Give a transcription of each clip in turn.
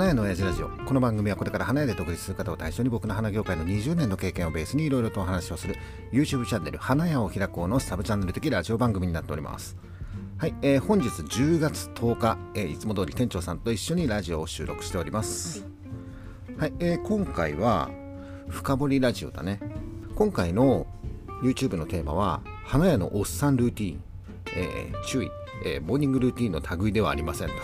花屋の親父ラジオ。この番組はこれから花屋で独立する方を対象に僕の花業界の20年の経験をベースにいろいろとお話をする YouTube チャンネル花屋を開こうのサブチャンネル的ラジオ番組になっております。はい、えー、本日10月10日、えー、いつも通り店長さんと一緒にラジオを収録しております。はい、えー、今回は深掘りラジオだね。今回の YouTube のテーマは花屋のおっさんルーティン、えー、注意、えー、モーニングルーティンの類ではありませんと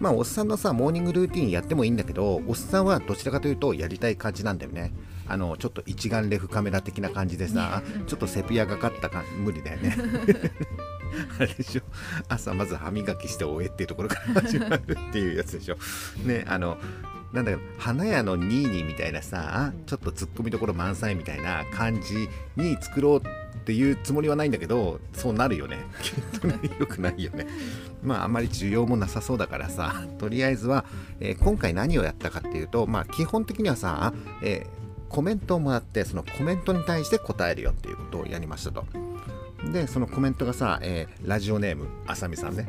まあ、おっさんのさ、モーニングルーティンやってもいいんだけど、おっさんはどちらかというとやりたい感じなんだよね。あの、ちょっと一眼レフカメラ的な感じでさ、ちょっとセピアがかったか無理だよね。あれでしょ朝まず歯磨きして終えっていうところから始まるっていうやつでしょ。ね、あの、なんだろう花屋のニーニーみたいなさちょっとツッコミどころ満載みたいな感じに作ろうっていうつもりはないんだけどそうなるよね。きっとねよくないよね。まああんまり需要もなさそうだからさとりあえずは、えー、今回何をやったかっていうとまあ基本的にはさ、えー、コメントをもらってそのコメントに対して答えるよっていうことをやりましたと。でそのコメントがさ、えー、ラジオネームあさみさんね。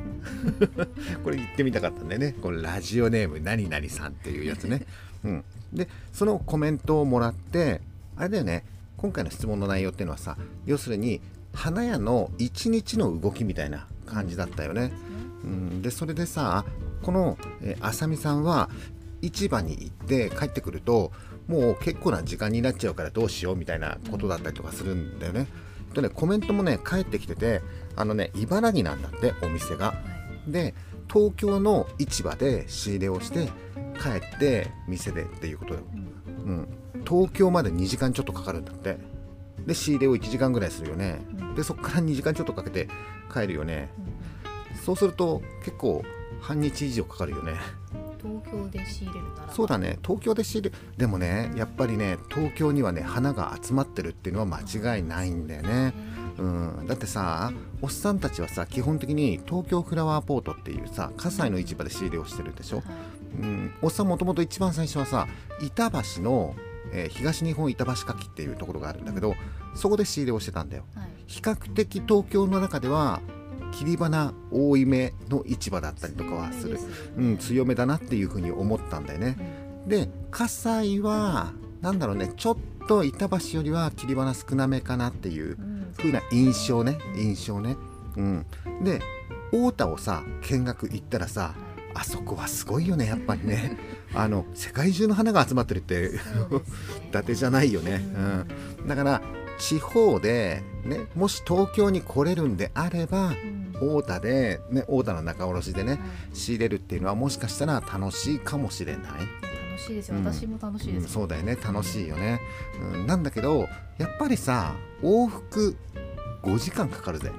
これ言ってみたかったんだよね。このラジオネーム何々さんっていうやつね、うん、でそのコメントをもらってあれだよね。今回の質問の内容っていうのはさ要するに花屋の一日の動きみたいな感じだったよね、うん、でそれでさこの、えー、あさみさんは市場に行って帰ってくるともう結構な時間になっちゃうからどうしようみたいなことだったりとかするんだよね。とねコメントもね返ってきててあのね茨城なんだってお店が。で東京の市場で仕入れをして帰って店でっていうことよ。うん、東京まで2時間ちょっとかかるんだって。で仕入れを1時間ぐらいするよね、でそこから2時間ちょっとかけて帰るよね、そうすると結構半日以上かかるよね東京で仕入れるなら。そうだね。東京で仕入れでもねやっぱりね東京にはね花が集まってるっていうのは間違いないんだよね、うん、だってさおっさんたちはさ基本的に東京フラワーポートっていうさ葛西の市場で仕入れをしてるでしょ、はい、うん、おっさんもともと一番最初はさ板橋の、えー、東日本板橋柿っていうところがあるんだけど、そこで仕入れをしてたんだよ、はい、比較的東京の中では切り花多いめの市場だったりとかはする、うん、強めだなっていうふうに思ったんだよね。で葛西は何だろうねちょっと板橋よりは切り花少なめかなっていう風な印象ね。印象ね。うん、で太田をさ見学行ったらさあそこはすごいよねやっぱりね。あの世界中の花が集まってるって 伊達じゃないよね、うん、だから地方で、ね、もし東京に来れるんであれば、太田で、ね、太田の仲卸でね、はい、仕入れるっていうのはもしかしたら楽しいかもしれない。楽しいですよ、うん、私も楽しいです、うん、そうだよね。楽しいよね、うん、なんだけどやっぱりさ往復5時間かかるぜ、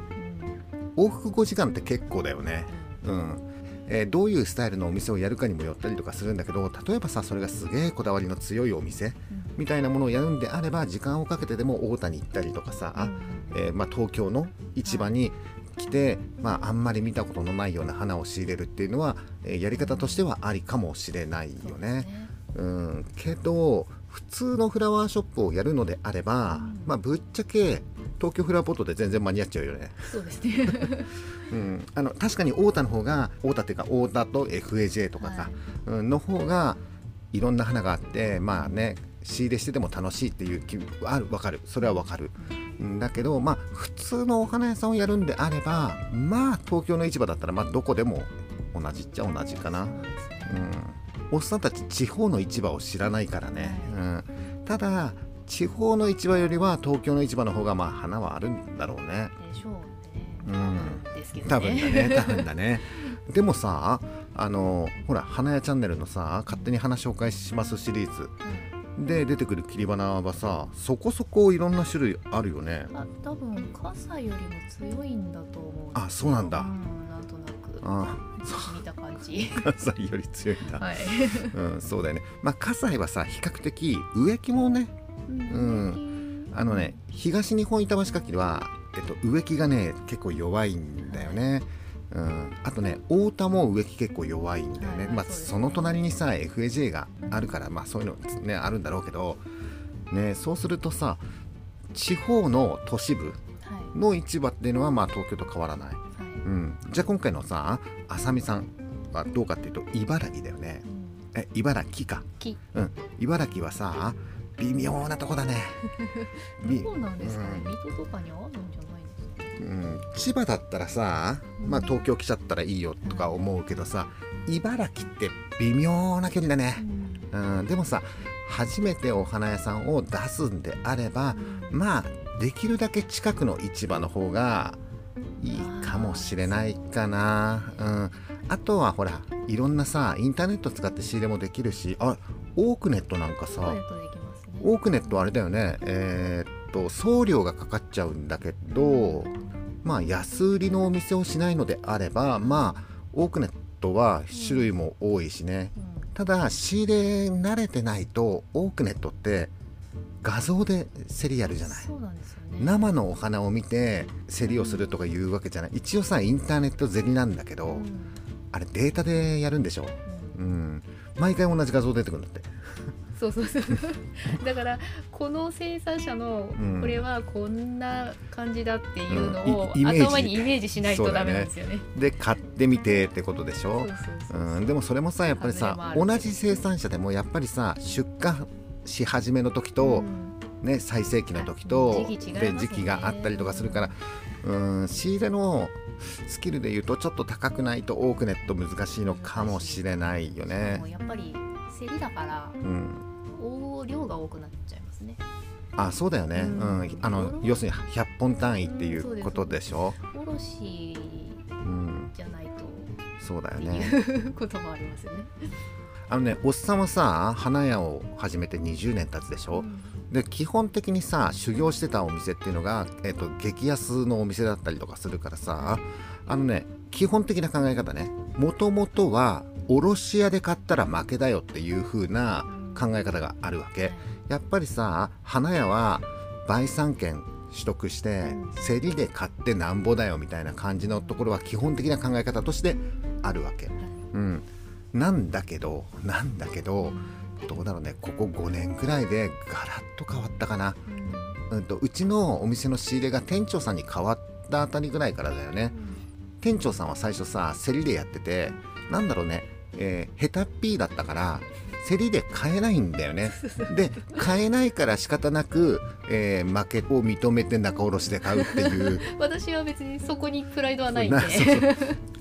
往復5時間って結構だよね。うん。えー、どういうスタイルのお店をやるかにもよったりとかするんだけど例えばさそれがすげえこだわりの強いお店、みたいなものをやるんであれば時間をかけてでも太田に行ったりとかさ、えー、まあ、東京の市場に来て、まあ、あんまり見たことのないような花を仕入れるっていうのは、えー、やり方としてはありかもしれないよね。う、ね、ん、けど普通のフラワーショップをやるのであれば、うん、まあ、ぶっちゃけ東京フラワーポットで全然間に合っちゃうよね。そうですね。うん、あの確かに太田の方が太田っていうか太田と FAJ とかさ、はい、の方がいろんな花があってまあね仕入れしてても楽しいっていう気ある分かる。それは分かる。だけどまあ普通のお花屋さんをやるんであればまあ東京の市場だったらまあどこでも同じっちゃ同じかな。うん。おっさんたち地方の市場を知らないからね、うん、ただ地方の市場よりは東京の市場の方がまあ花はあるんだろうね。でしょうね。うん、多分だね。多分だね。でもさあのほら花屋チャンネルのさ勝手に花紹介しますシリーズ、で出てくる切り花はさそこそこいろんな種類あるよね。あ多分傘よりも強いんだと思う。あそうなんだ、うん、なんとなく。あ見た感じ。葛西より強いんだ、はい、うん、そうだよね。まあ葛西はさ比較的植木もねうん、あのね東日本板橋かきは、えっと、植木がね結構弱いんだよね、うん、あとね太田も植木結構弱いんだよね、まあ、その隣にさ FAJ があるからまあそういうのねあるんだろうけどねそうするとさ地方の都市部の市場っていうのはまあ東京と変わらない、はい、うん、じゃあ今回のさあさみさんはどうかっていうと茨城だよね。うん。え茨城か。木。うん。茨城はさ微妙なとこだね。びどうなんですかね、うん。水戸とかにあるんじゃないうん、千葉だったらさ、まあ、東京来ちゃったらいいよとか思うけどさ茨城って微妙な距離だね、うん、でもさ初めてお花屋さんを出すんであればまあできるだけ近くの市場の方がいいかもしれないかな、うん、あとはほらいろんなさインターネット使って仕入れもできるしあオークネットなんかさオークネットあれだよね。えーっと送料がかかっちゃうんだけどまあ安売りのお店をしないのであればまあオークネットは種類も多いしね。うん。ただ仕入れ慣れてないとオークネットって画像で競りやるじゃない。ね。生のお花を見て競りをするとかいうわけじゃない。一応さインターネット競りなんだけど、うん。あれデータでやるんでしょ。うん。うん。毎回同じ画像出てくるんだってそうそうそう。だからこの生産者のうん。これはこんな感じだっていうのを頭にイメージしないとダメなんですよね。で買ってみてってことでしょ。でもそれもさやっぱりさ同じ生産者でもやっぱりさ出荷し始めの時と、ね、最盛期の時とね。で時期があったりとかするからうん。仕入れのスキルでいうとちょっと高くないとオークネット難しいのかもしれないようんね。やっぱり競りだからうん、大量が多くなっちゃいますね。あそうだよね、ううんんあの要するに100本単位っていうんうことでしょ？卸うん、じゃないとそうだよね。いうこともありますよね。あのねおっさんはさ花屋を始めて20年経つでしょ？うんで基本的にさ修行してたお店っていうのが、えっと激安のお店だったりとかするからさあのね基本的な考え方ねもともとは卸屋で買ったら負けだよっていう風な考え方があるわけ。やっぱりさ花屋は売産権取得して競りで買ってなんぼだよみたいな感じのところは基本的な考え方としてあるわけ。うん。なんだけどなんだけどどうだろうね。ここ5年くらいでガラッと変わったかな。うんとうちのお店の仕入れが店長さんに変わったあたりぐらいからだよね。店長さんは最初さ競りでやっててなんだろうね、えーヘタっぴーだったから競りで買えないんだよね。で買えないから仕方なく、えー負けを認めて仲卸で買うっていう。私は別にそこにプライドはないんで。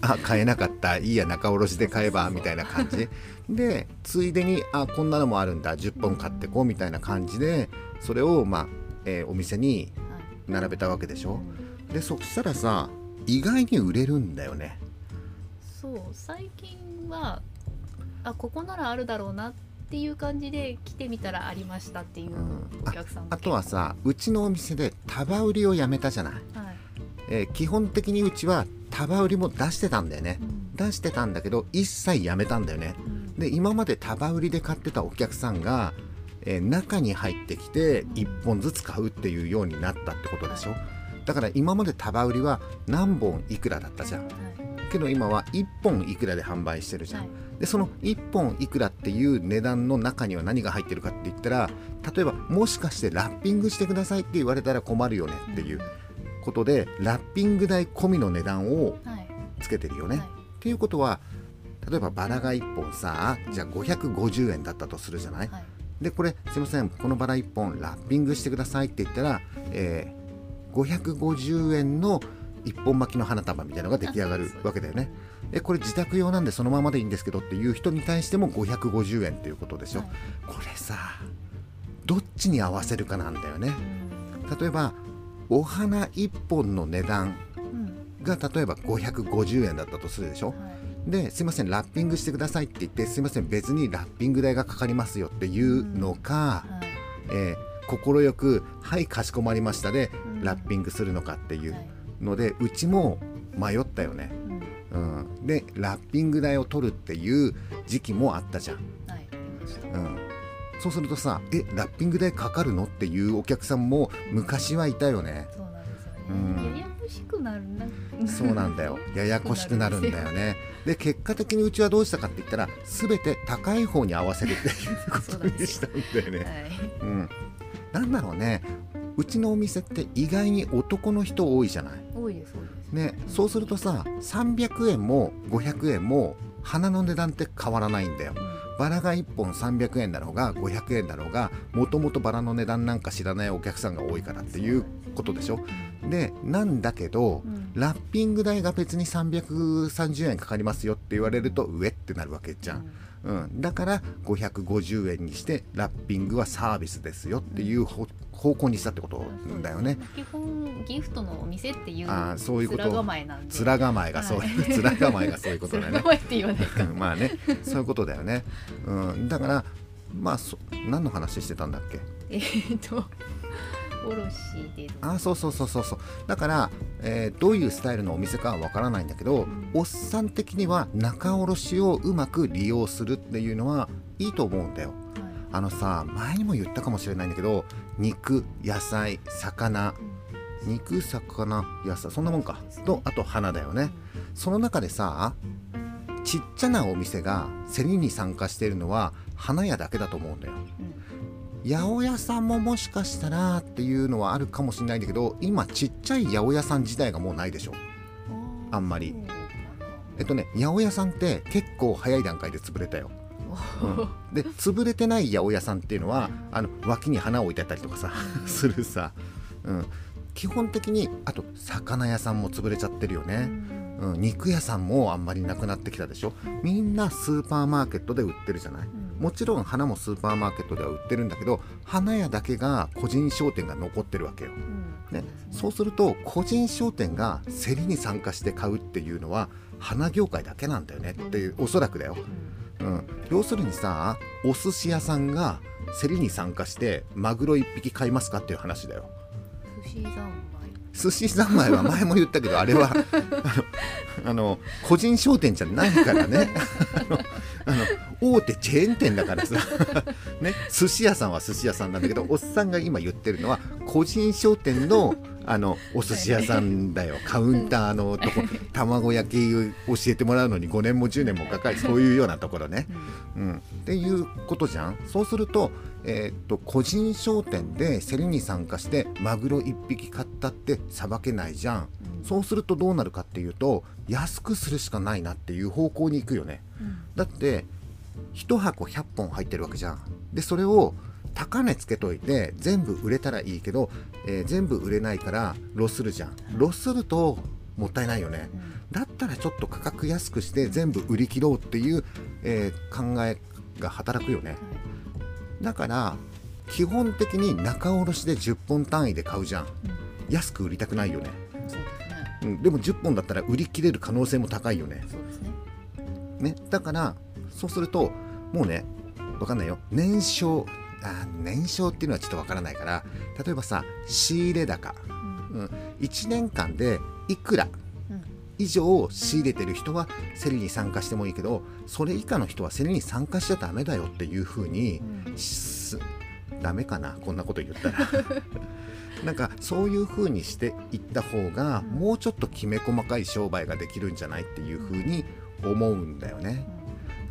あ買えなかった。いいや仲卸で買えばみたいな感じ。でついでにあこんなのもあるんだ。10本買ってこうみたいな感じでそれを、まあえーお店にはい。並べたわけでしょ。うんでそしたらさ意外に売れるんだよね。そう最近はあここならあるだろうなっていう感じで来てみたらありましたっていううん。お客さんもあとはさうちのお店で束売りをやめたじゃない、はい。えー基本的にうちは束売りも出してたんだよね。うん。出してたんだけど一切やめたんだよね。うん。で今まで束売りで買ってたお客さんが、えー中に入ってきて1本ずつ買うっていうようになったってことでしょ？だから今まで束売りは何本いくらだったじゃん？はいけど今は1本いくらで販売してるじゃん、はい。でその1本いくらっていう値段の中には何が入ってるかって言ったら例えばもしかしてラッピングしてくださいって言われたら困るよねっていうことでラッピング代込みの値段をはい。つけてるよね、はい。っていうことは例えばバラが1本さじゃあ550円だったとするじゃない？はい。でこれすいませんこのバラ1本ラッピングしてくださいって言ったら、えー550円の一本巻きの花束みたいなのが出来上がるわけだよね。えこれ自宅用なんでそのままでいいんですけどっていう人に対しても550円っていうことでしょ、はい。これさどっちに合わせるかなんだよね。うん例えばお花1本の値段うん。が例えば550円だったとするでしょ。はい。ですいませんラッピングしてくださいって言ってすいません別にラッピング代がかかりますよっていうのか、はい。え快く「はいかしこまりました」でうん。ラッピングするのかっていうはいのでうちも迷ったよね、うん。うん、でラッピング代を取るっていう時期もあったじゃん、はい。うん、そうするとさ「えラッピング代かかるの?」っていうお客さんも昔はいたよね。そうなんですよね、うん。ややこしくなるな。そうなんだよ。ややこしくなるんだよね。で結果的にうちはどうしたかって言ったら全て高い方に合わせるっていうことにしたんだよね。はい。うん、なんだろうねうちのお店って意外に男の人多いじゃない？多いです多いです。ね、そうするとさ300円も500円も花の値段って変わらないんだよ。バラが1本300円だろうが500円だろうがもともとバラの値段なんか知らないお客さんが多いからっていうことでしょ？でなんだけど、うん。ラッピング代が別に330円かかりますよって言われると上ってなるわけじゃん、うん、だから550円にしてラッピングはサービスですよっていうほ方向にしたってことだよね。基本ギフトのお店っていうあーそういうこと。面構えなんで。面構えがそう、はい面構えがそういうことだよね。面。構えって言わないかうんまあねそういうことだよね。うん、だからまあそ何の話してたんだっけ？えーっとおろしであそうそうそうそうそう。だから、えーどういうスタイルのお店かはわからないんだけど、おっさん的には仲卸をうまく利用するっていうのはいいと思うんだよ。はいあのさ前にも言ったかもしれないんだけど肉野菜魚。肉魚野菜そんなもんか。とあと花だよね。その中でさちっちゃなお店が競りに参加しているのは花屋だけだと思うんだよ。八百屋さんももしかしたらっていうのはあるかもしれないんだけど今ちっちゃい八百屋さん自体がもうないでしょ。うんあんまり。えっとね八百屋さんって結構早い段階で潰れたよ、うん。で潰れてない八百屋さんっていうのはあの脇に花を置いてあったりとかさ するさ、うん、基本的にあと魚屋さんも潰れちゃってるようね、んうん、肉屋さんもあんまりなくなってきたでしょ。みんなスーパーマーケットで売ってるじゃない。うん。もちろん花もスーパーマーケットでは売ってるんだけど花屋だけが個人商店が残ってるわけよ、うん。ね、そうすると個人商店が競りに参加して買うっていうのは花業界だけなんだよねっていうおそらくだよ、うん。うん、要するにさお寿司屋さんが競りに参加してマグロ1匹買いますかっていう話だよ。寿司三昧。寿司三昧は前も言ったけどあれは あのあの個人商店じゃないからね。あの大手チェーン店だからさ、ね、寿司屋さんは寿司屋さんなんだけどおっさんが今言ってるのは個人商店のあのお寿司屋さんだよ。カウンターのとこ卵焼き教えてもらうのに5年も10年もかかる。そういうようなところね。うん、っていうことじゃん。そうすると,、えーっと個人商店で競りに参加してマグロ1匹買ったってさばけないじゃん。うんそうするとどうなるかっていうと安くするしかないなっていう方向に行くよね。うん。だって1箱100本入ってるわけじゃん。でそれを高値つけといて全部売れたらいいけど、えー全部売れないからロスるじゃん。ロスるともったいないよね。うん。だったらちょっと価格安くして全部売り切ろうっていう、えー考えが働くよね。はい。だから基本的に仲卸で10本単位で買うじゃん。うん。安く売りたくないよね、そうん、でも10本だったら売り切れる可能性も高いよね。ね。ね。だからそうするともうねわかんないよ。年商あ年商っていうのはちょっとわからないから例えばさ仕入れ高、うん。うん、1年間でいくらうん。以上仕入れてる人は競りに参加してもいいけどそれ以下の人は競りに参加しちゃダメだよっていう風にうん。すダメかなこんなこと言ったら。なんかそういう風にしていった方がうん。もうちょっときめ細かい商売ができるんじゃないっていう風に思うんだよね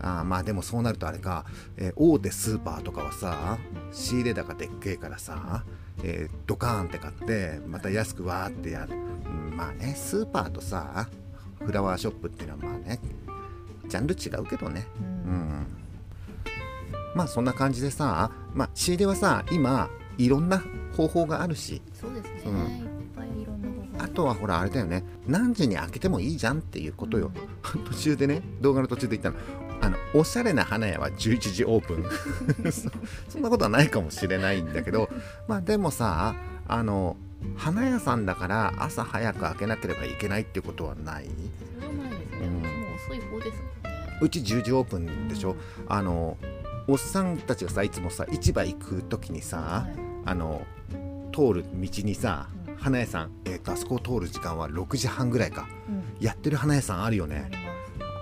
あーまあでもそうなるとあれか、えー大手スーパーとかはさ仕入れ高でっけえからさ、えードカーンって買ってまた安くわーってやる、うん、まあねスーパーとさフラワーショップっていうのはまあねジャンル違うけどね。うん。うん。まあそんな感じでさ、まあ、仕入れはさ今いろんな方法があるし。そうですね、うん。あとはほらあれだよね。何時に開けてもいいじゃんっていうことよ、途中でね動画の途中で言ったのあのおしゃれな花屋は11時オープン。そそんなことはないかもしれないんだけど まあでもさあの花屋さんだから朝早く開けなければいけないってことはない？それはないですね、うん。遅い方ですもんね。うち10時オープンでしょ、あのおっさんたちがさいつもさ市場行く時にさ、はい。あの通る道にさうん。花屋さん、えー、とあそこを通る時間は6時半ぐらいか。うん。やってる花屋さんあるよあね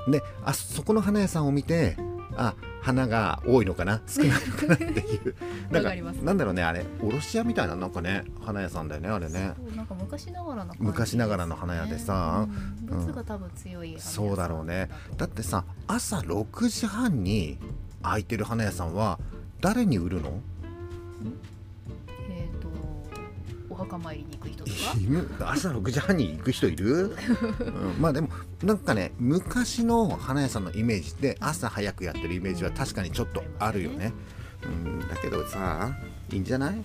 であそこの花屋さんを見てあ花が多いのかな少ないのかなっていう。なんかわかります。なんだろうねあれ卸屋みたいななんかね花屋さんだよねあれね。なんか昔ながらの昔ながらの花屋でさうん。物が多分強いそうだろうね。だってさ朝6時半に開いてる花屋さんは誰に売るの？えっ、とお墓参りに行く人とか？犬 朝6時半に行く人いる、うん、まあでもなんかね昔の花屋さんのイメージって朝早くやってるイメージは確かにちょっとあるよね、うん、だけどさいいんじゃない？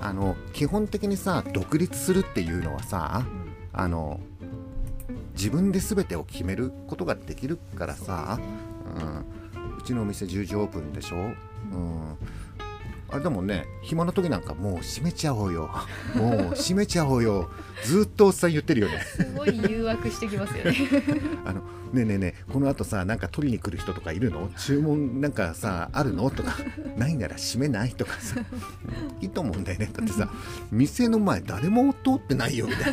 あの基本的にさ独立するっていうのはさあの自分で全てを決めることができるからさう,、ん、うちのお店10時オープンでしょ、うん、あれだもんね暇な時なんかもう閉めちゃおうよ。もう閉めちゃおうよ。ずっとおっさん言ってるよね。すごい誘惑してきますよね。あのねえねえねえこの後さなんか取りに来る人とかいるの？注文なんかさあるの？とか。ないなら閉めない？とかさ。いいと思うんだよね。だってさ店の前誰も通ってないよみたいな。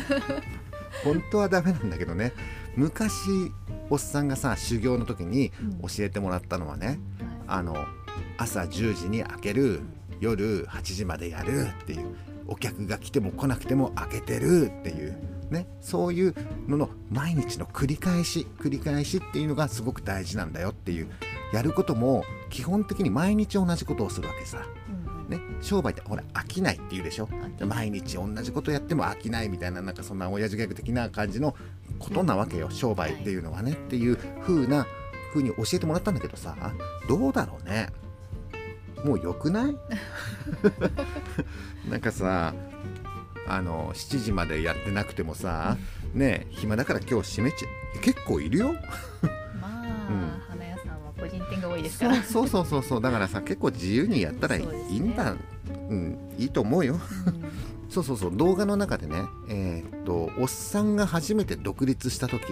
本当はダメなんだけどね。昔おっさんがさ修行の時に教えてもらったのはね、あの朝10時に開ける夜8時までやるっていう。お客が来ても来なくても開けてるっていう。ね。そういうのの毎日の繰り返し繰り返しっていうのがすごく大事なんだよっていう。やることも基本的に毎日同じことをするわけさ。ね、商売ってほら飽きないっていうでしょ。毎日同じことやっても飽きないみたいななんかそんな親父ギャグ的な感じのことなわけよ。商売っていうのはね。っていう風な風に教えてもらったんだけどさ。どうだろうねもうよくない？なんかさあの7時までやってなくてもさね暇だから今日閉めちゃ結構いるよ。まあ、花屋さんは個人店が多いですから。そうそうそうそうだからさ結構自由にやったらいいんだう、ね、うんいいと思うよ、うん。そうそうそう。動画の中でねえー、っとおっさんが初めて独立した時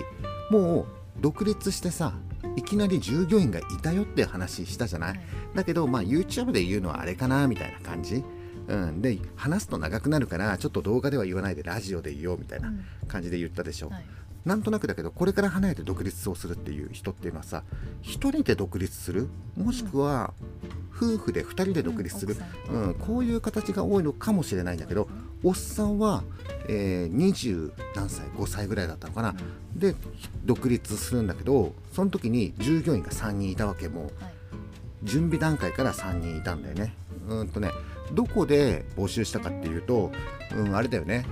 もう独立してさいきなり従業員がいたよって話したじゃない、はい、だけどまあ YouTube で言うのはあれかなみたいな感じ。うん、で話すと長くなるからちょっと動画では言わないでラジオで言おうみたいな感じで言ったでしょ、うんはい、なんとなくだけどこれから離れて独立をするっていう人っていうのはさ1人で独立する？もしくは夫婦で2人で独立する、うん、うん、こういう形が多いのかもしれないんだけどおっさんは、えー、20何歳5歳ぐらいだったのかな、うん、で独立するんだけどその時に従業員が3人いたわけも、はい、準備段階から3人いたんだよね。うんとねどこで募集したかっていうと、うん、あれだよね。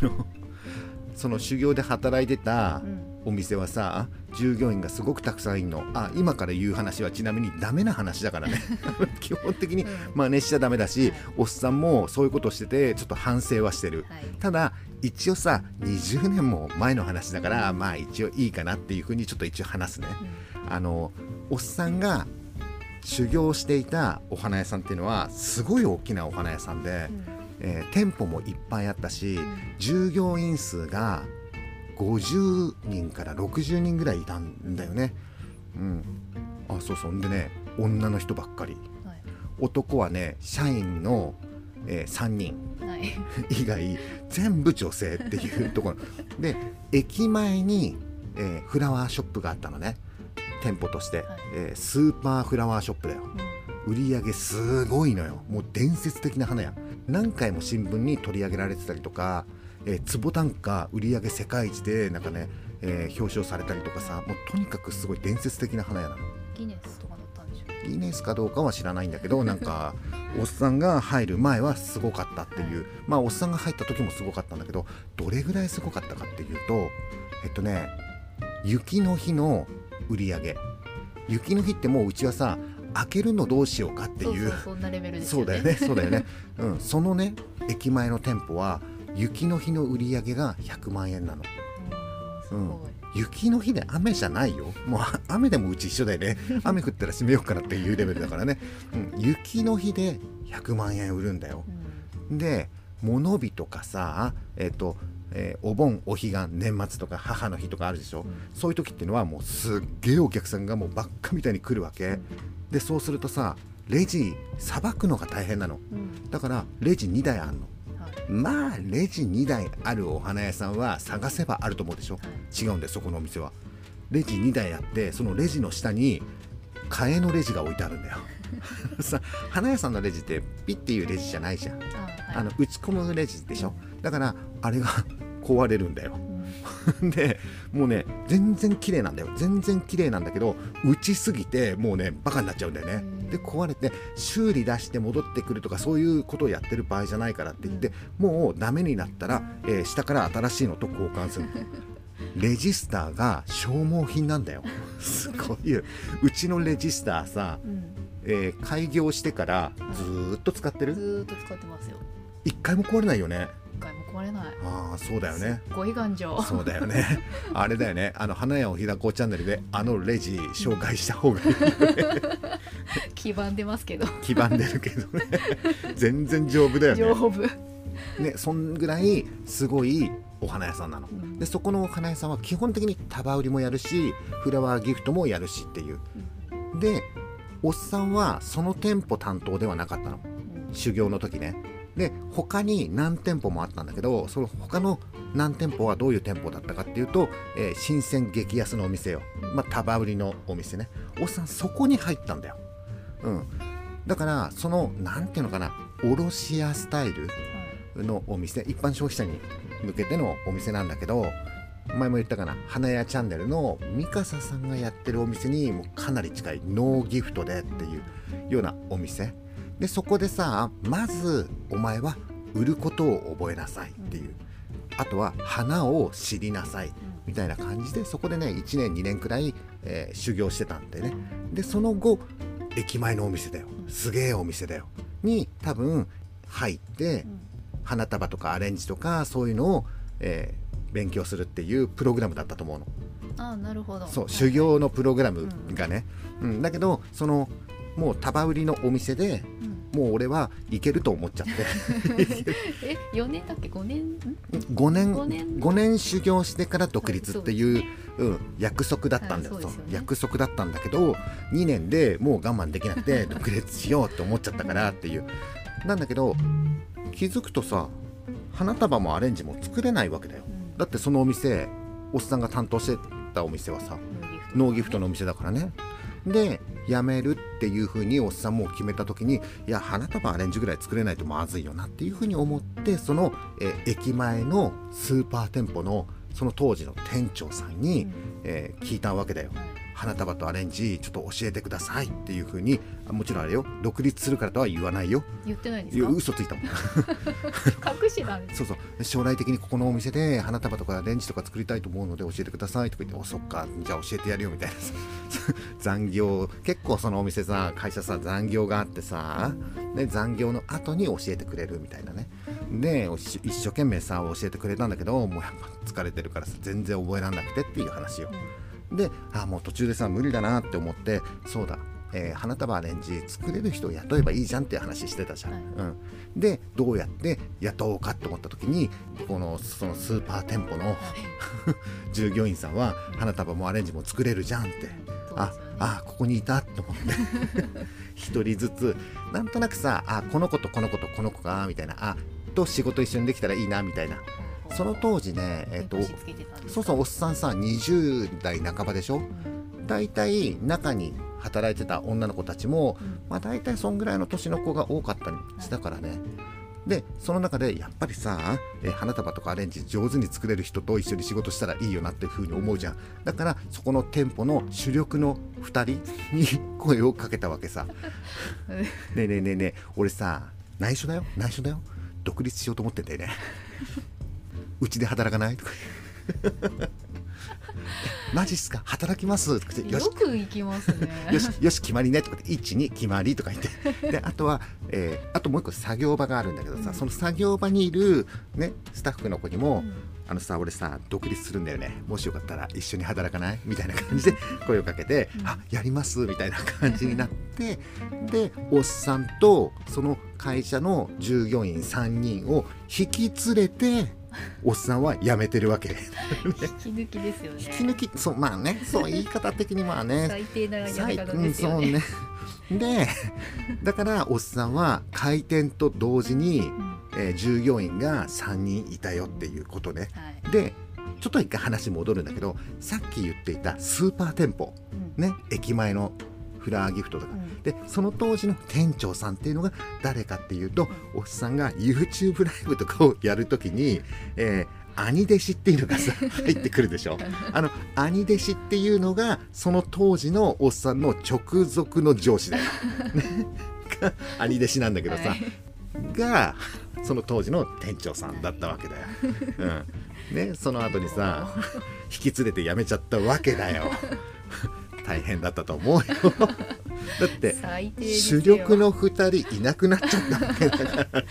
その修行で働いてたお店はさ従業員がすごくたくさんいるの。あ今から言う話はちなみにダメな話だからね。基本的に真似しちゃダメだし、おっさんもそういうことしててちょっと反省はしてる、はい、ただ一応さ20年も前の話だからまあ一応いいかなっていうふうにちょっと一応話すね、うん、あのおっさんが修行していたお花屋さんっていうのはすごい大きなお花屋さんで、うん、えー、店舗もいっぱいあったし、うん、従業員数が50人から60人ぐらいいたんだよね。うん、あそうそう。でね女の人ばっかり、はい、男はね社員の、えー、3人、はい、以外全部女性っていうところ。で駅前に、えー、フラワーショップがあったのね。店舗として、はい、えー、スーパーフラワーショップだよ、うん、売り上げすごいのよ。もう伝説的な花屋何回も新聞に取り上げられてたりとかえー、坪単価売上世界一でなんかね、えー、表彰されたりとかさもうとにかくすごい伝説的な花屋なの。ギネスとかだったんでしょギネスかどうかは知らないんだけど なんかおっさんが入る前はすごかったっていう、まあおっさんが入った時もすごかったんだけどどれぐらいすごかったかっていうとえっとね雪の日の売り上。げ雪の日ってもううちはさ開けるのどうしようかっていう。そうだよねそうだよね、うん、そのね駅前の店舗は雪の日の売り上げが100万円なの。うん、雪の日で雨じゃないよ。もう雨でもうち一緒だよね。雨降ったら閉めようかなっていうレベルだからね、うん、雪の日で100万円売るんだよ、うん、で物日とかさえっ、ー、とえー、お盆お彼岸年末とか母の日とかあるでしょ、うん、そういう時っていうのはもうすっげえお客さんがもうばっかみたいに来るわけ、でそうするとさレジさばくのが大変なの、だからレジ2台あんのまあレジ2台あるお花屋さんは探せばあると思うでしょ？違うんでそこのお店は。レジ2台あってそのレジの下に替えのレジが置いてあるんだよ。さ花屋さんのレジってピッていうレジじゃないじゃん。あ、はい、の打ち込むレジでしょ？だからあれが壊れるんだよ でもうね全然綺麗なんだよ。全然綺麗なんだけど打ちすぎてもうねバカになっちゃうんだよね。で壊れて修理出して戻ってくるとかそういうことをやってる場合じゃないからって言って、もうダメになったら、えー下から新しいのと交換する レジスターが消耗品なんだよ。すごいううちのレジスターさ、うん。えー開業してからずーっと使ってる？ずーっと使ってますよ。一回も壊れないよね壊れない。ああそうだよね。ごい頑丈。そうだよね。あれだよね。あの花屋を開こうチャンネルであのレジ紹介した方がいい。黄ばんでますけど。黄ばんでるけどね。全然丈夫だよね。丈夫。ねそんぐらいすごいお花屋さんなの。うん。でそこのお花屋さんは基本的に束売りもやるしフラワーギフトもやるしっていう。でおっさんはその店舗担当ではなかったの。うん。修行の時ねで他に何店舗もあったんだけどその他の何店舗はどういう店舗だったかっていうと、えー新鮮激安のお店よ。まあ束売りのお店ね。おっさんそこに入ったんだよ。うん。だからそのなんていうのかな卸屋スタイルのお店一般消費者に向けてのお店なんだけど前も言ったかな花屋チャンネルのミカサさんがやってるお店にもうかなり近いノーギフトでっていうようなお店。でそこでさまずお前は売ることを覚えなさいっていう。あとは花を知りなさいみたいな感じでそこでね1年2年くらい、えー修行してたんでね。でその後駅前のお店だよ。すげえお店だよ。に多分入ってうん花束とかアレンジとかそういうのを、えー勉強するっていうプログラムだったと思うの。ああなるほど。そうはい修行のプログラムがね、うん、だけどそのもう束売りのお店でうんもう俺はいけると思っちゃって。え四年だっけ？五年？ん5年五年？5年修行してから独立っていう,、はいうん、約束だったんだよ,、はいそうね。約束だったんだけど2年でもう我慢できなくて 独立しようって思っちゃったからっていう。なんだけど気づくとさ花束もアレンジも作れないわけだよ。うん。だってそのお店おっさんが担当してたお店はさノーギフトのお店だからねで辞めるっていうふうにおっさんも決めた時にいや花束アレンジぐらい作れないとまずいよなっていうふうに思ってその、え駅前のスーパー店舗のその当時の店長さんに、えー聞いたわけだよ。花束とアレンジちょっと教えてくださいっていう風にあもちろんあれよ。独立するからとは言わないよ。言ってないんですか？嘘ついたもん。隠してたんです。そうそう。将来的にここのお店で花束とかアレンジとか作りたいと思うので教えてくださいとか言って「おそっか。じゃあ教えてやるよ」みたいな。さ 残業。結構そのお店さ会社さ残業があってさ、ね、残業の後に教えてくれるみたいなね。で一生懸命さ教えてくれたんだけどもうやっぱ疲れてるからさ全然覚えらんなくてっていう話よであもう途中でさ無理だなって思ってそうだえー花束アレンジ作れる人を雇えばいいじゃんって話してたじゃん、はい。うん、でどうやって雇おうかって思った時にこのそのスーパー店舗の 従業員さんは花束もアレンジも作れるじゃんって。ああここにいたと思って。一人ずつなんとなくさあこの子とこの子とこの子がみたいなあと仕事一緒にできたらいいなみたいな。その当時ねえっ、とそうそうおっさんさ20代半ばでしょ？大体中に働いてた女の子たちも、まあ、大体そんぐらいの年の子が多かったりしたからね、でその中でやっぱりさえ花束とかアレンジ上手に作れる人と一緒に仕事したらいいよなっていうふうに思うじゃん。だからそこの店舗の主力の2人に声をかけたわけさ。う んねえねえねえねえ俺さ内緒だよ内緒だよ。独立しようと思ってんだよね。うちで働かない？とか マジっすか？働きます？とか言ってよく行きますね。よし、よし、決まりねとか言って、1、2、決まりとか言って。で、あとは、えーあともう一個作業場があるんだけどさ、うん。その作業場にいる、ね、スタッフの子にも、うん。あのさ、俺さ、独立するんだよね。もしよかったら一緒に働かない？みたいな感じで声をかけて、うん。あ、やります？みたいな感じになって、で、おっさんと、その会社の従業員3人を引き連れて、おっさんは辞めてるわけ。引き抜きですよね。引き抜き、そう、まあね、そう言い方的にまあね、最低なやり最方うんですよね。そうね。でだからおっさんは開店と同時に、うん。えー従業員が3人いたよっていうことね。はい。でちょっと一回話戻るんだけどさっき言っていたスーパー店舗うん。ね駅前のフラワーギフトとか。うん。でその当時の店長さんっていうのが誰かっていうとおっさんが YouTube ライブとかをやるときに、えー兄弟子っていうのがさ 入ってくるでしょ。あの兄弟子っていうのがその当時のおっさんの直属の上司だよ、ね、が 兄弟子なんだけどさ、はい。がその当時の店長さんだったわけだよ、うん。ね、その後にさ引き連れて辞めちゃったわけだよ大変だったと思うよ。だって主力の2人いなくなっちゃったわけだから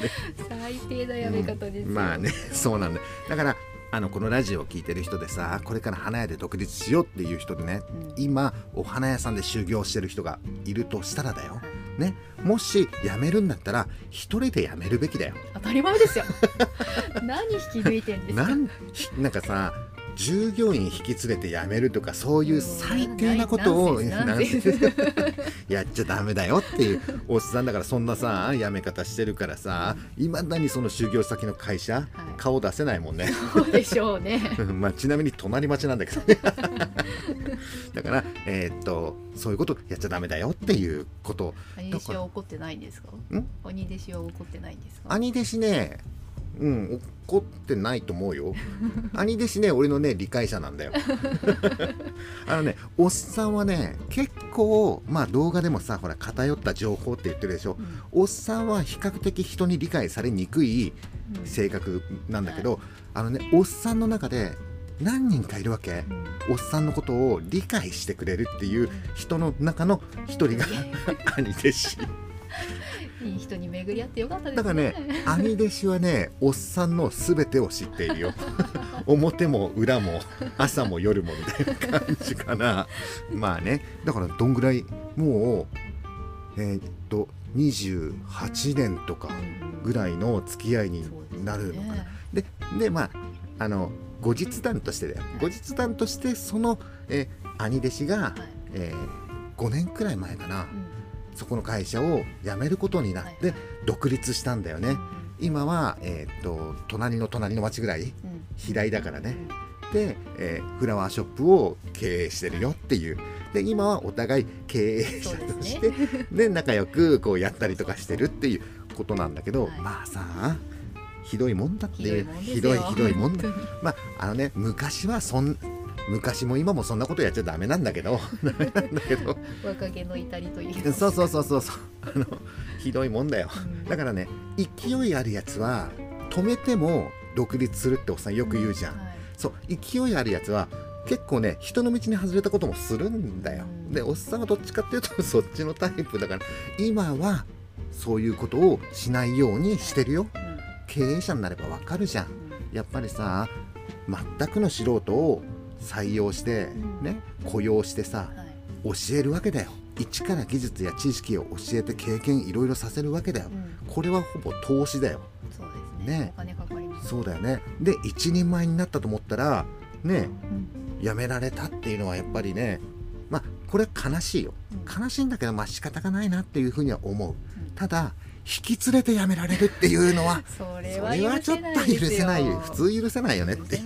最低なやめ方ですよ、まあね そうなんだだからあのこのラジオを聞いてる人でさこれから花屋で独立しようっていう人でね、うん。今お花屋さんで修行してる人がいるとしたらだよ、ね、もし辞めるんだったら一人で辞めるべきだよ。当たり前ですよ。何引き抜いてんですか。なんひなんかさ従業員引き連れて辞めるとかそういう最低なことを やっちゃダメだよっていうおっさんだからそんなさ辞め方してるからさいまだにその就業先の会社、顔出せないもんね。そうでしょうね。まあちなみに隣町なんだけどね。だからえーっとそういうことやっちゃダメだよっていうこと。兄弟子は怒ってないんですか？ん？兄弟子は怒ってないんですか？兄弟子ねうん怒ってないと思うよ。兄弟子ね俺のね理解者なんだよ。あのねおっさんはね結構まあ動画でもさほら偏った情報って言ってるでしょ。うん。おっさんは比較的人に理解されにくいうん。性格なんだけど、あのねおっさんの中で何人かいるわけ。うん。おっさんのことを理解してくれるっていう人の中の一人が 兄弟子いい人に巡り合ってよかったですね。だからね兄弟子はねおっさんの全てを知っているよ。表も裏も朝も夜もみたいな感じかな。まあねだからどんぐらいもうえーっと28年とかぐらいの付き合いになるのかな、ででまああの後日談としてだよ。後日談としてその、えー兄弟子が、はい。え5年くらい前かな。うんそこの会社を辞めることになってはい独立したんだよね。今は、えーっと隣の隣の町ぐらいうん。平井だからね。で、えーフラワーショップを経営してるよっていう。で今はお互い経営者としてで, 仲良くこうやったりとかしてるっていうことなんだけど、はい。まあさひどいもんだっていもんですよ。ひどいひどいもんだ。まああのね昔はそん昔も今もそんなことやっちゃダメなんだけど。ダメなんだけど。若気の至りというそうそうそうそうそう。あのひどいもんだよ。うん。だからね勢いあるやつは止めても独立するっておっさんよく言うじゃん、はい。そう勢いあるやつは結構ね人の道に外れたこともするんだよ、うん。でおっさんはどっちかっていうと そっちのタイプだから今はそういうことをしないようにしてるよ。うん。経営者になればわかるじゃん。うん。やっぱりさ全くの素人を採用してうん。ね雇用してさはい。教えるわけだよ。一から技術や知識を教えて経験いろいろさせるわけだよ。うん。これはほぼ投資だよ。そうですね。そうだよね。で一人前になったと思ったらねうん。辞められたっていうのはやっぱりねまあこれは悲しいよ。うん。悲しいんだけどまあ仕方がないなっていうふうには思う。うん。ただ引き連れて辞められるっていうのは そそれはちょっと許せないよ。普通許せないよねって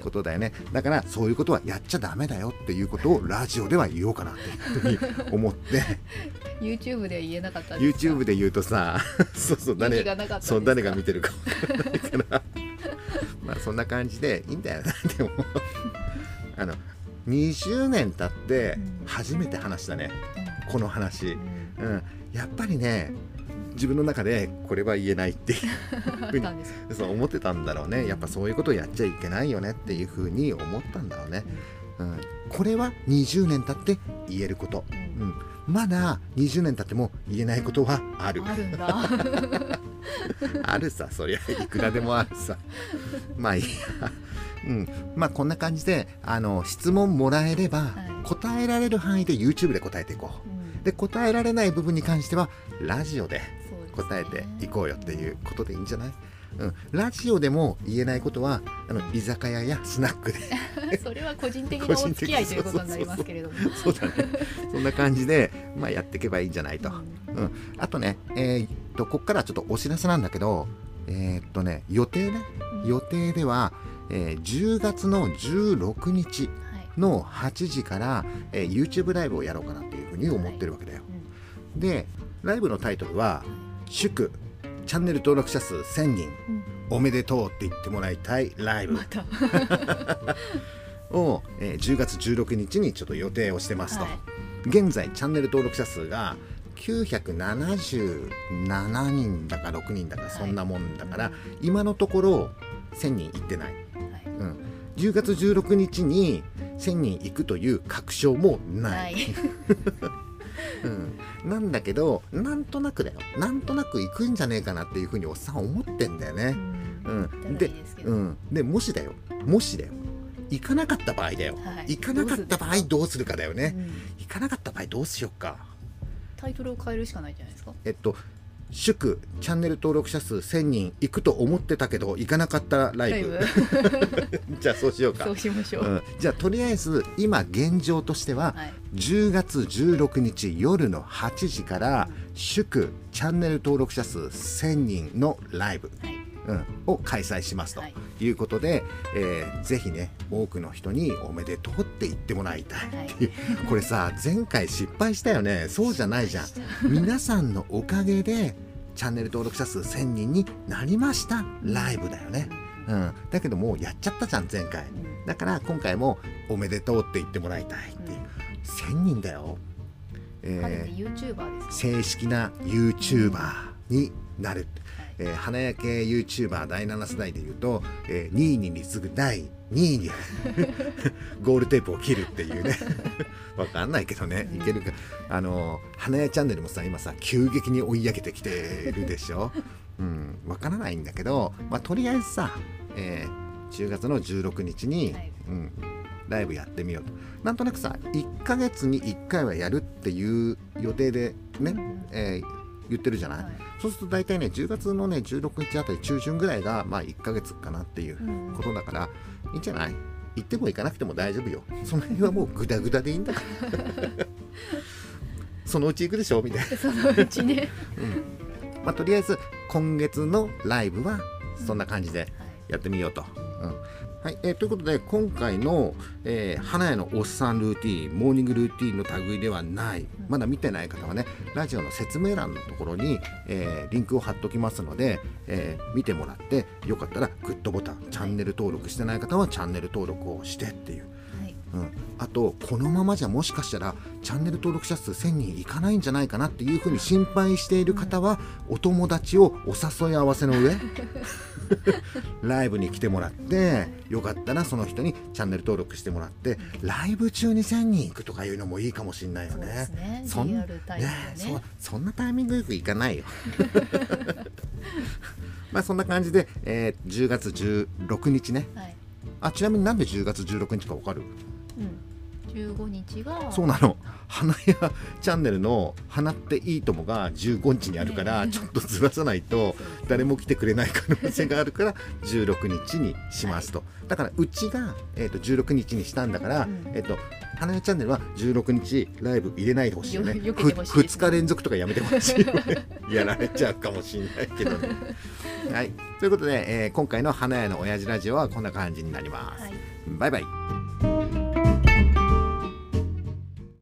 ことだよね。だからそういうことはやっちゃダメだよっていうことをラジオでは言おうかなっていうふうに思って。YouTube では言えなかったんで YouTube で言うとさ そうそう勇誰気がそう誰が見てるか分からないから。まあそんな感じでいいんだよなでもあの20年経ってうん初めて話したね。うん。この話、うん。うん、やっぱりね自分の中でこれは言えないっていうあったんです。かそう思ってたんだろうね。やっぱそういうことをやっちゃいけないよねっていうふうに思ったんだろうね、うん、これは20年経って言えること、うん。うん、まだ20年経っても言えないことはある。あるんだ。あるさそりゃいくらでもあるさ。まあいいや。うん。まあこんな感じであの質問もらえれば、はい。答えられる範囲で YouTube で答えていこう。うん。で答えられない部分に関してはラジオで答えていこうよっていうことでいいんじゃない、うん、ラジオでも言えないことはあの居酒屋やスナックで。それは個人的なお付き合いということになりますけれども。そうだね。そんな感じで、まあ、やっていけばいいんじゃないと、うん。うん、あとね、えーっとこっからはちょっとお知らせなんだけどえーっとね予定ね。予定では、えー10月の16日はい。の8時から、えー YouTube ライブをやろうかなっていうふうに思ってるわけだよ、でライブのタイトルは「祝チャンネル登録者数1000人うん。おめでとうって言ってもらいたいライブ。また。を、えー10月16日にちょっと予定をしてますと、はい。現在チャンネル登録者数が977人だか6人だかそんなもんだから、今のところ1000人いってない、はい。うん、10月16日に1000人いくという確証もない、はい うん、なんだけどなんとなくだよ。なんとなく行くんじゃねえかなっていうふうにおっさん思ってんだよね、うん。行ったらいいでうん、でもしだよ。もしだよ。行かなかった場合だよ、はい。行かなかった場合どうするかだよね、うん。行かなかった場合どうしよっか。タイトルを変えるしかないじゃないですか。えっと祝チャンネル登録者数1000人行くと思ってたけど行かなかったライブ。じゃあそうしようか。そうしましょう、うん、じゃあとりあえず今現状としては、はい。10月16日夜の8時から祝チャンネル登録者数1000人のライブ、はいうん、を開催しますとはい。いうことで、えーぜひね多くの人におめでとうって言ってもらいたい。ってい。う、これさ前回失敗したよね。そうじゃないじゃん。皆さんのおかげでチャンネル登録者数1000人になりました。ライブだよね、うん、だけどもうやっちゃったじゃん前回。うんだから今回もおめでとうって言ってもらいたいっていう、1000人だよ、えー正式な YouTuber になる、はいえー花焼け YouTuber 第7世代でいうと、えー2位に次ぐ第2位に ゴールテープを切るっていうね。わかんないけどね。いけるか。あのー花屋チャンネルもさ今さ急激に追い上げてきてるでしょ。うん。わからないんだけど、まあ、とりあえずさ、えー10月の16日に、はい。うん、ライブやってみようと。なんとなくさ1ヶ月に1回はやるっていう予定でね、うん。えー言ってるじゃない、はい。そうすると大体ね10月のね16日あたり中旬ぐらいがまあ1ヶ月かなっていううん。ことだから、いいんじゃない？行っても行かなくても大丈夫よ。その辺はもうグダグダでいいんだから。そのうち行くでしょ？みたいな、そのうちね、うん。まあ、とりあえず今月のライブはそんな感じでやってみようと。うんはいえーということで今回の、えー花屋のおっさんルーティーンモーニングルーティーンの類ではない。まだ見てない方はねラジオの説明欄のところに、えーリンクを貼っときますので、えー見てもらってよかったらグッドボタンチャンネル登録してない方はチャンネル登録をしてっていう、はい。うん、あとこのままじゃもしかしたらチャンネル登録者数1000人いかないんじゃないかなっていうふうに心配している方はお友達をお誘い合わせの上 ライブに来てもらってよかったらその人にチャンネル登録してもらってライブ中に1000人行くとかいうのもいいかもしれないよそうでね。す。ねそんねでね。そそんなタイミングよく行かないよ。まあそんな感じで、えー10月16日ね。はい。あちなみになんで10月16日か分かる？うん、15日がそうなの。花屋チャンネルの「花っていいとも」が15日にあるからねちょっとずらさないと誰も来てくれない可能性があるから16日にしますと。だからうちが、えー、と16日にしたんだから、うん。えー、と花屋チャンネルは16日ライブ入れないでほしいよね。よい。ね2日連続とかやめてほしいよね。やられちゃうかもしれないけどね。はい。ということで、えー今回の花屋の親父ラジオはこんな感じになります、はい。バイバイ